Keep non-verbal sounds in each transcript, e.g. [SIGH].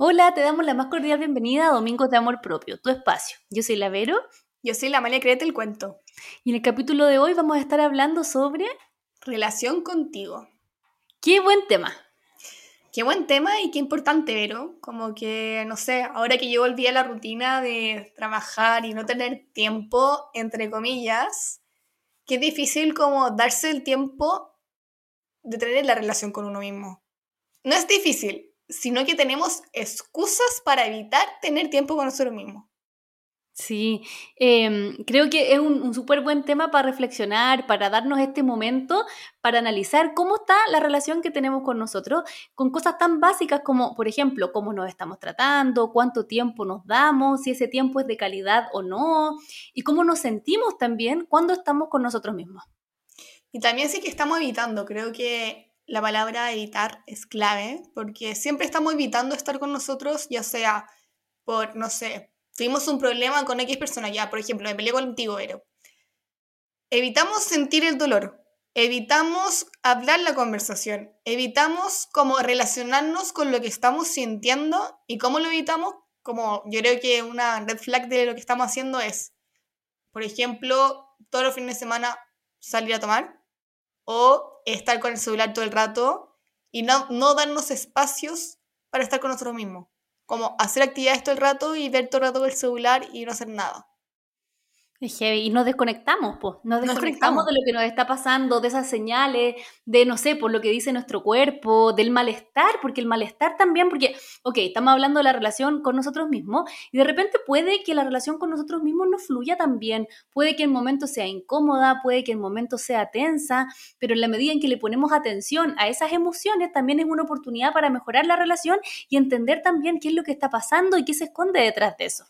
Hola, te damos la más cordial bienvenida a Domingos de Amor Propio, tu espacio. Yo soy la Vero. Yo soy la María Créete el Cuento. Y en el capítulo de hoy vamos a estar hablando sobre... Relación contigo. ¡Qué buen tema! Qué buen tema y qué importante, Vero. Como que, no sé, ahora que yo volví a la rutina de trabajar y no tener tiempo, entre comillas, qué difícil como darse el tiempo de tener la relación con uno mismo. No es difícil, sino que tenemos excusas para evitar tener tiempo con nosotros mismos. Sí, em, creo que es un, súper buen tema para reflexionar, para darnos este momento, para analizar cómo está la relación que tenemos con nosotros, con cosas tan básicas como, por ejemplo, cómo nos estamos tratando, cuánto tiempo nos damos, si ese tiempo es de calidad o no, y cómo nos sentimos también cuando estamos con nosotros mismos. Y también sí que estamos evitando, creo que la palabra evitar es clave, porque siempre estamos evitando estar con nosotros, ya sea por, no sé, tuvimos un problema con X persona, ya, por ejemplo, me peleé contigo, pero evitamos sentir el dolor, evitamos hablar la conversación, evitamos como relacionarnos con lo que estamos sintiendo y cómo lo evitamos, como yo creo que una red flag de lo que estamos haciendo es, por ejemplo, todos los fines de semana salir a tomar o estar con el celular todo el rato y no, no darnos espacios para estar con nosotros mismos. Como hacer actividades todo el rato y ver todo el rato el celular y no hacer nada. Y nos desconectamos, pues. Nos desconectamos, de lo que nos está pasando, de esas señales, de, no sé, por lo que dice nuestro cuerpo, del malestar, porque el malestar también, porque, ok, estamos hablando de la relación con nosotros mismos, y de repente puede que la relación con nosotros mismos no fluya tan bien, puede que el momento sea incómoda, puede que el momento sea tensa, pero en la medida en que le ponemos atención a esas emociones, también es una oportunidad para mejorar la relación y entender también qué es lo que está pasando y qué se esconde detrás de eso.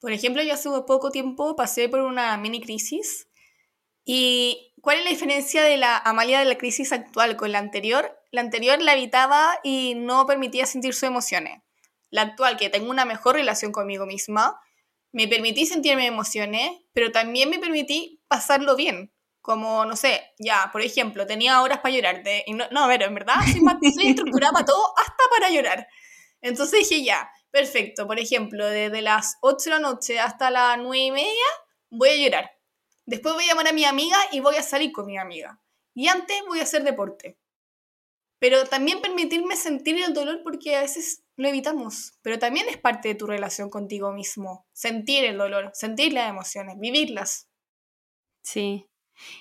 Por ejemplo, yo hace poco tiempo pasé por una mini crisis. ¿Y cuál es la diferencia de la Amalia de la crisis actual con la anterior? La anterior la evitaba y no permitía sentir sus emociones. La actual, que tengo una mejor relación conmigo misma, me permití sentir mis emociones, pero también me permití pasarlo bien. Como, no sé, ya, por ejemplo, tenía horas para llorar. no, no, a en verdad soy, soy estructurada para todo, hasta para llorar. Entonces dije, ya, Perfecto, por ejemplo, desde las 8 de la noche hasta las 9 y media voy a llorar. Después voy a llamar a mi amiga y voy a salir con mi amiga. Y antes voy a hacer deporte. Pero también permitirme sentir el dolor porque a veces lo evitamos. Pero también es parte de tu relación contigo mismo. Sentir el dolor, sentir las emociones, vivirlas. Sí,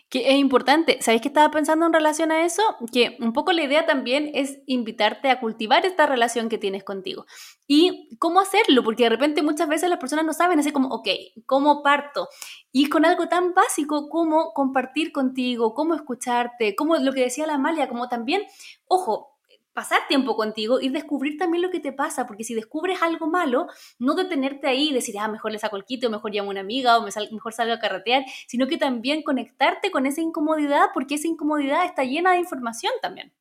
que es importante. ¿Sabéis qué estaba pensando en relación a eso? Que un poco la idea también es invitarte a cultivar esta relación que tienes contigo. ¿Y cómo hacerlo? Porque de repente muchas veces las personas no saben, así como, ok, ¿cómo parto? Y con algo tan básico como compartir contigo, cómo escucharte, como lo que decía la Amalia, como también, ojo, pasar tiempo contigo y descubrir también lo que te pasa, porque si descubres algo malo, no detenerte ahí y decir, ah, mejor le saco el quito, mejor llamo a una amiga, o mejor salgo a carretear, sino que también conectarte con esa incomodidad, porque esa incomodidad está llena de información también.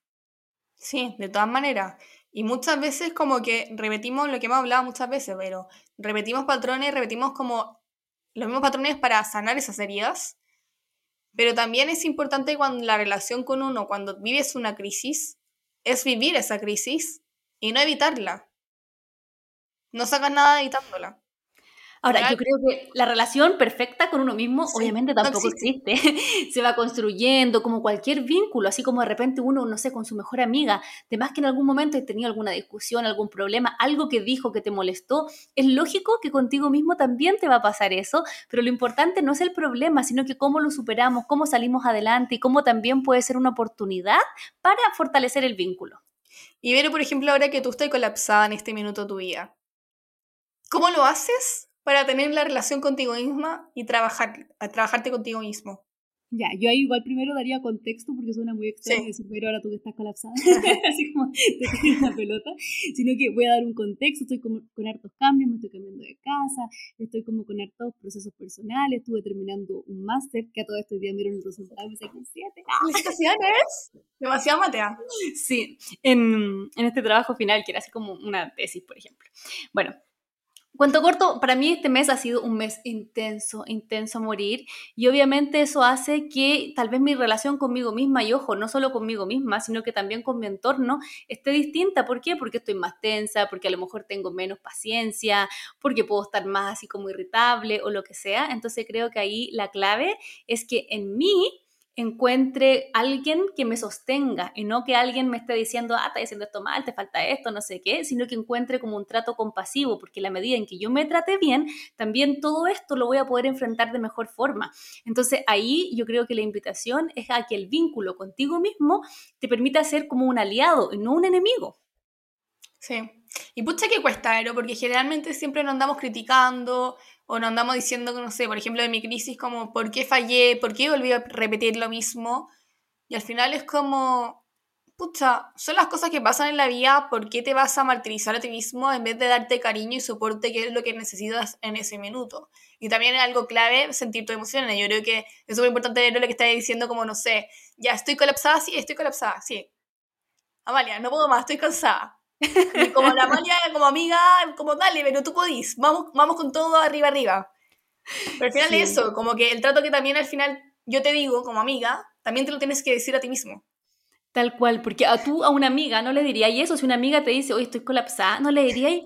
Sí, de todas maneras. Y muchas veces como que repetimos lo que hemos hablado muchas veces, pero repetimos patrones, repetimos como los mismos patrones para sanar esas heridas. Pero también es importante cuando la relación con uno, cuando vives una crisis, es vivir esa crisis y no evitarla. No sacas nada evitándola. Ahora, yo creo que la relación perfecta con uno mismo obviamente tampoco existe. [LAUGHS] Se va construyendo como cualquier vínculo, así como de repente uno, no sé, con su mejor amiga, de más que en algún momento he tenido alguna discusión, algún problema, algo que dijo que te molestó, es lógico que contigo mismo también te va a pasar eso, pero lo importante no es el problema, sino que cómo lo superamos, cómo salimos adelante y cómo también puede ser una oportunidad para fortalecer el vínculo. Y Vero, por ejemplo, ahora que tú estás colapsada en este minuto tu vida, ¿cómo lo haces para tener la relación contigo misma y trabajar, a trabajarte contigo mismo. Ya, yo ahí igual primero daría contexto porque suena muy extraño decir, pero ahora tú que estás colapsada, [LAUGHS] así como te tienes la pelota, sino que voy a dar un contexto, estoy con, con, hartos cambios, me estoy cambiando de casa, estoy como con hartos procesos personales, estuve terminando un máster, que a todo este día miro el resultado, me saqué siete. ¡Felicitaciones! Demasiado matea. Sí, en, en este trabajo final, que era así como una tesis, por ejemplo. Bueno, Cuento corto, para mí este mes ha sido un mes intenso, intenso a morir y obviamente eso hace que tal vez mi relación conmigo misma y ojo, no solo conmigo misma, sino que también con mi entorno esté distinta. ¿Por qué? Porque estoy más tensa, porque a lo mejor tengo menos paciencia, porque puedo estar más así como irritable o lo que sea. Entonces creo que ahí la clave es que en mí encuentre alguien que me sostenga y no que alguien me esté diciendo, ah, estás haciendo esto mal, te falta esto, no sé qué, sino que encuentre como un trato compasivo, porque la medida en que yo me trate bien, también todo esto lo voy a poder enfrentar de mejor forma. Entonces ahí yo creo que la invitación es a que el vínculo contigo mismo te permita ser como un aliado y no un enemigo. Sí. Y pucha que cuesta, pero porque generalmente siempre nos andamos criticando o nos andamos diciendo, no sé, por ejemplo, de mi crisis, como, ¿por qué fallé? ¿Por qué volví a repetir lo mismo? Y al final es como, pucha, son las cosas que pasan en la vida, ¿por qué te vas a martirizar a ti mismo en vez de darte cariño y soporte, que es lo que necesitas en ese minuto? Y también es algo clave sentir tu emociones. Yo creo que es súper importante ver lo que estás diciendo, como, no sé, ya estoy colapsada, sí, estoy colapsada, sí. Amalia, no puedo más, estoy cansada como la Amalia, como amiga, como dale, pero tú podís, vamos, vamos con todo arriba, arriba. Pero al final es eso, como que el trato que también al final yo te digo como amiga, también te lo tienes que decir a ti mismo. Tal cual, porque a tú a una amiga no le dirías eso, si una amiga te dice, hoy estoy colapsada, no le dirías,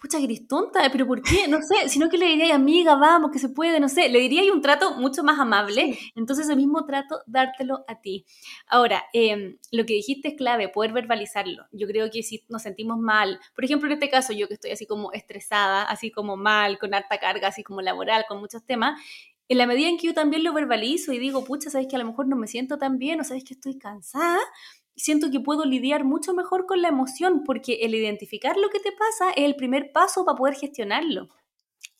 pucha, que eres tonta, pero ¿por qué? No sé, sino que le diría, amiga, vamos, que se puede, no sé, le diría un trato mucho más amable, entonces el mismo trato, dártelo a ti. Ahora, em, lo que dijiste es clave, poder verbalizarlo. Yo creo que si nos sentimos mal, por ejemplo, en este caso, yo que estoy así como estresada, así como mal, con harta carga, así como laboral, con muchos temas, en la medida en que yo también lo verbalizo y digo, pucha, sabes que a lo mejor no me siento tan bien o sabes que estoy cansada, siento que puedo lidiar mucho mejor con la emoción porque el identificar lo que te pasa es el primer paso para poder gestionarlo.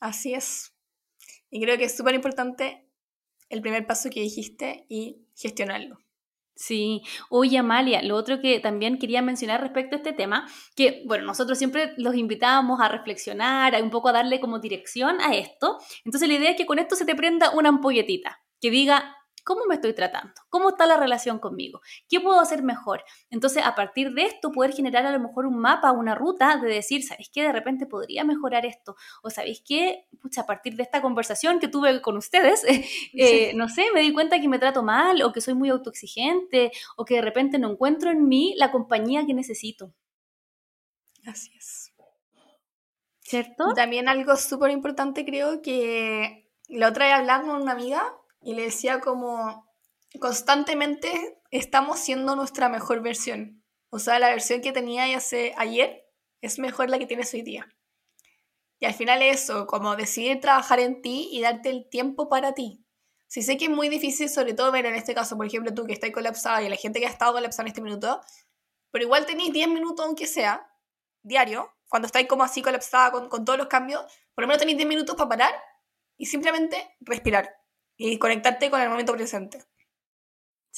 Así es. Y creo que es súper importante el primer paso que dijiste y gestionarlo. Sí, oye Amalia, lo otro que también quería mencionar respecto a este tema, que bueno, nosotros siempre los invitábamos a reflexionar, a un poco a darle como dirección a esto. Entonces la idea es que con esto se te prenda una ampolletita que diga, ¿Cómo me estoy tratando? ¿Cómo está la relación conmigo? ¿Qué puedo hacer mejor? Entonces, a partir de esto, poder generar a lo mejor un mapa, una ruta de decir, ¿sabéis qué? De repente podría mejorar esto. O ¿sabéis qué? Pucha, a partir de esta conversación que tuve con ustedes, [LAUGHS] eh, no sé, me di cuenta que me trato mal o que soy muy autoexigente o que de repente no encuentro en mí la compañía que necesito. Así es. ¿Cierto? también algo súper importante creo que la otra vez hablaba con una amiga y le decía como constantemente estamos siendo nuestra mejor versión. O sea, la versión que tenía hace ayer es mejor la que tienes hoy día. Y al final eso, como decidir trabajar en ti y darte el tiempo para ti. Si sé que es muy difícil, sobre todo ver en este caso, por ejemplo, tú que estás colapsada y la gente que ha estado colapsada en este minuto, pero igual tenéis 10 minutos, aunque sea, diario, cuando estáis como así colapsada con, con todos los cambios, por lo menos tenéis 10 minutos para parar y simplemente respirar y conectarte con el momento presente.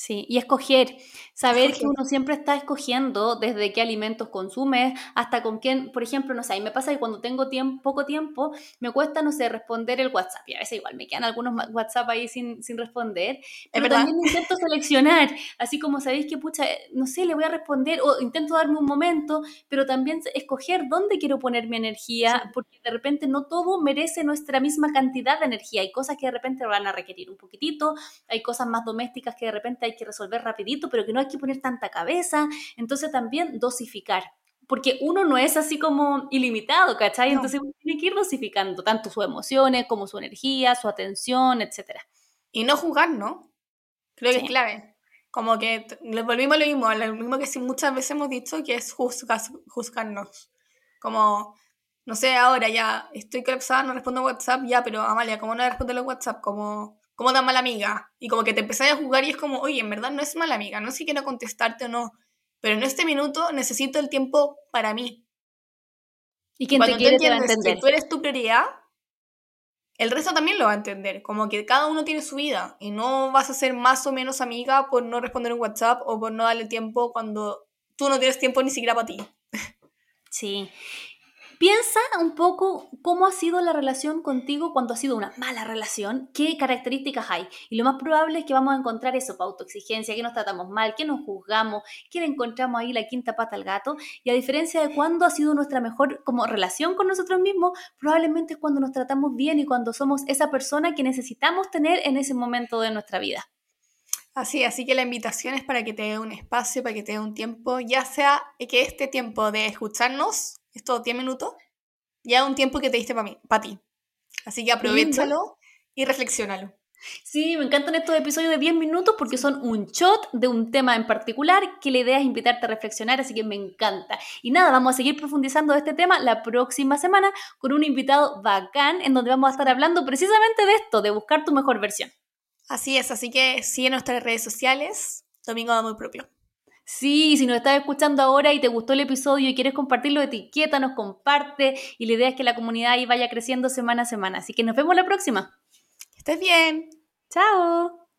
Sí, y escoger, saber que uno siempre está escogiendo desde qué alimentos consumes hasta con quién, por ejemplo, no sé, mí me pasa que cuando tengo tiempo, poco tiempo, me cuesta, no sé, responder el WhatsApp, y a veces igual me quedan algunos WhatsApp ahí sin, sin responder, pero también intento seleccionar, así como sabéis que, pucha, no sé, le voy a responder, o intento darme un momento, pero también escoger dónde quiero poner mi energía, porque de repente no todo merece nuestra misma cantidad de energía, hay cosas que de repente van a requerir un poquitito, hay cosas más domésticas que de repente hay que resolver rapidito, pero que no hay que poner tanta cabeza. Entonces también dosificar, porque uno no es así como ilimitado, ¿cachai? Entonces uno tiene que ir dosificando tanto sus emociones como su energía, su atención, etc. Y no juzgar, ¿no? Creo que es clave. Como que volvimos a lo mismo, lo mismo que muchas veces hemos dicho, que es juzgarnos. Como, no sé, ahora ya estoy colapsada, no respondo WhatsApp, ya, pero Amalia, ¿cómo no respondo los WhatsApp? Como, como tan mala amiga. Y como que te empezás a jugar y es como, oye, en verdad no es mala amiga, no sé si quiero contestarte o no, pero en este minuto necesito el tiempo para mí. Y quien Cuando te quiere te entender. que tú eres tu prioridad, el resto también lo va a entender. Como que cada uno tiene su vida y no vas a ser más o menos amiga por no responder un WhatsApp o por no darle tiempo cuando tú no tienes tiempo ni siquiera para ti. Sí. Piensa un poco cómo ha sido la relación contigo cuando ha sido una mala relación, qué características hay. Y lo más probable es que vamos a encontrar eso, autoexigencia, que nos tratamos mal, que nos juzgamos, que le encontramos ahí la quinta pata al gato. Y a diferencia de cuando ha sido nuestra mejor como relación con nosotros mismos, probablemente es cuando nos tratamos bien y cuando somos esa persona que necesitamos tener en ese momento de nuestra vida. Así, así que la invitación es para que te dé un espacio, para que te dé un tiempo, ya sea que este tiempo de escucharnos, estos 10 minutos, ya un tiempo que te diste para ti. Así que aprovechalo [LAUGHS] y reflexiónalo. Sí, me encantan estos episodios de 10 minutos porque son un shot de un tema en particular que la idea es invitarte a reflexionar, así que me encanta. Y nada, vamos a seguir profundizando de este tema la próxima semana con un invitado bacán en donde vamos a estar hablando precisamente de esto, de buscar tu mejor versión. Así es, así que sigue nuestras redes sociales, Domingo de Muy Propio. Sí, si nos estás escuchando ahora y te gustó el episodio y quieres compartirlo, etiqueta, nos comparte y la idea es que la comunidad ahí vaya creciendo semana a semana. Así que nos vemos la próxima. Que estés bien. Chao.